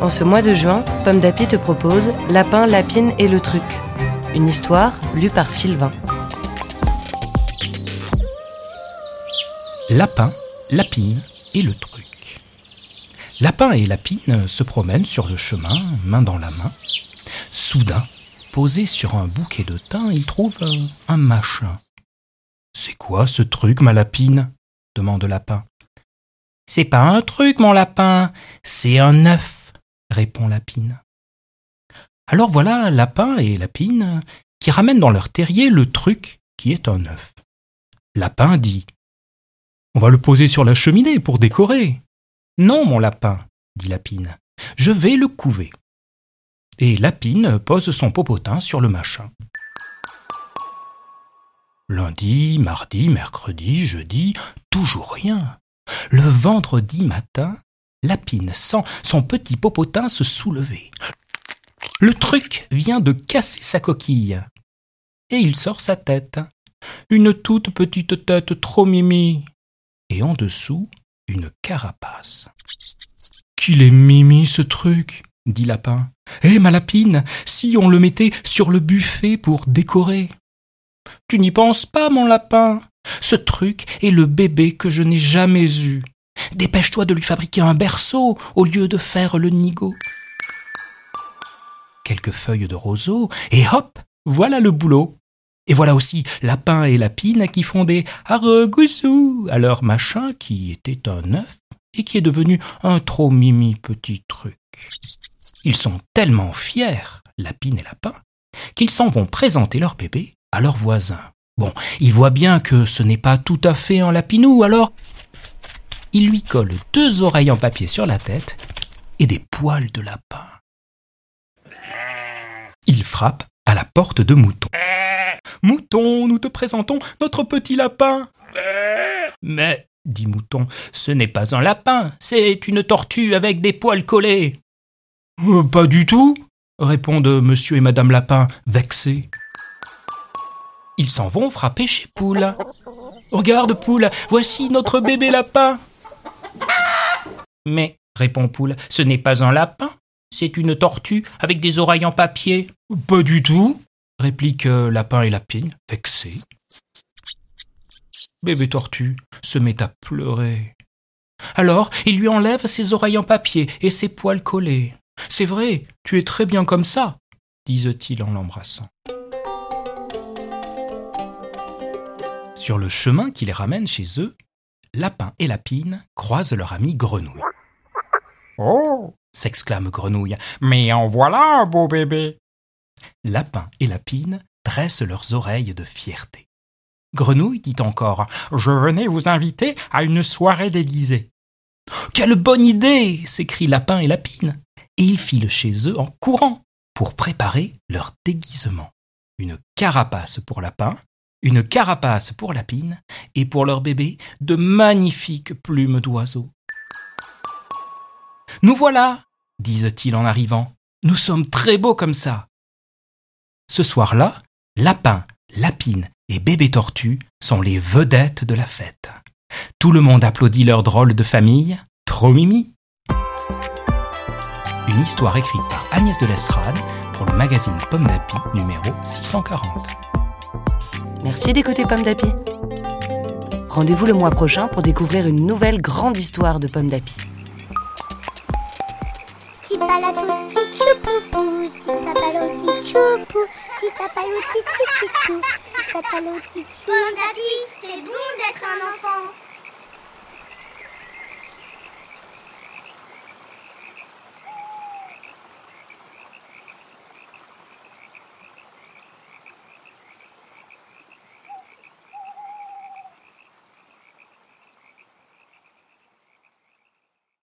En ce mois de juin, Pomme d'Api te propose Lapin, Lapine et le truc. Une histoire lue par Sylvain. Lapin, Lapine et le truc. Lapin et Lapine se promènent sur le chemin, main dans la main. Soudain, posé sur un bouquet de thym, ils trouvent un, un machin. C'est quoi ce truc, ma lapine? demande Lapin. C'est pas un truc, mon lapin, c'est un œuf répond Lapine. Alors voilà Lapin et Lapine qui ramènent dans leur terrier le truc qui est un œuf. Lapin dit On va le poser sur la cheminée pour décorer. Non, mon lapin, dit Lapine, je vais le couver. Et Lapine pose son popotin sur le machin. Lundi, mardi, mercredi, jeudi, toujours rien. Le vendredi matin, Lapine sent son petit popotin se soulever. Le truc vient de casser sa coquille. Et il sort sa tête. Une toute petite tête trop mimi. Et en dessous, une carapace. Qu'il est mimi ce truc, dit Lapin. Eh, ma lapine, si on le mettait sur le buffet pour décorer. Tu n'y penses pas, mon lapin? Ce truc est le bébé que je n'ai jamais eu. Dépêche-toi de lui fabriquer un berceau au lieu de faire le nigo. Quelques feuilles de roseau, et hop, voilà le boulot. Et voilà aussi Lapin et Lapine qui font des haregoussou à leur machin qui était un œuf et qui est devenu un trop mimi petit truc. Ils sont tellement fiers, Lapine et Lapin, qu'ils s'en vont présenter leur bébé à leurs voisins. Bon, ils voient bien que ce n'est pas tout à fait un lapinou, alors il lui colle deux oreilles en papier sur la tête et des poils de lapin. Il frappe à la porte de Mouton. Mouton, nous te présentons notre petit lapin. Mais, dit Mouton, ce n'est pas un lapin, c'est une tortue avec des poils collés. Euh, pas du tout, répondent monsieur et madame Lapin, vexés. Ils s'en vont frapper chez Poule. Regarde, Poule, voici notre bébé lapin. Mais, répond Poule, ce n'est pas un lapin, c'est une tortue avec des oreilles en papier. Pas du tout, répliquent euh, Lapin et Lapine, vexés. Bébé tortue se met à pleurer. Alors, il lui enlève ses oreilles en papier et ses poils collés. C'est vrai, tu es très bien comme ça, disent-ils en l'embrassant. Sur le chemin qui les ramène chez eux, Lapin et Lapine croisent leur ami Grenouille. Oh s'exclame Grenouille, mais en voilà un beau bébé Lapin et Lapine dressent leurs oreilles de fierté. Grenouille dit encore Je venais vous inviter à une soirée déguisée. Quelle bonne idée s'écrient Lapin et Lapine. Et ils filent chez eux en courant pour préparer leur déguisement. Une carapace pour Lapin, une carapace pour Lapine et pour leur bébé de magnifiques plumes d'oiseaux. Nous voilà, disent-ils en arrivant. Nous sommes très beaux comme ça. Ce soir-là, Lapin, Lapine et Bébé Tortue sont les vedettes de la fête. Tout le monde applaudit leur drôle de famille, trop mimi. Une histoire écrite par Agnès de l'Estrade pour le magazine Pomme d'Api numéro 640. Merci d'écouter Pomme d'Api. Rendez-vous le mois prochain pour découvrir une nouvelle grande histoire de Pomme d'Api. Pomme d'Api, c'est bon d'être un enfant.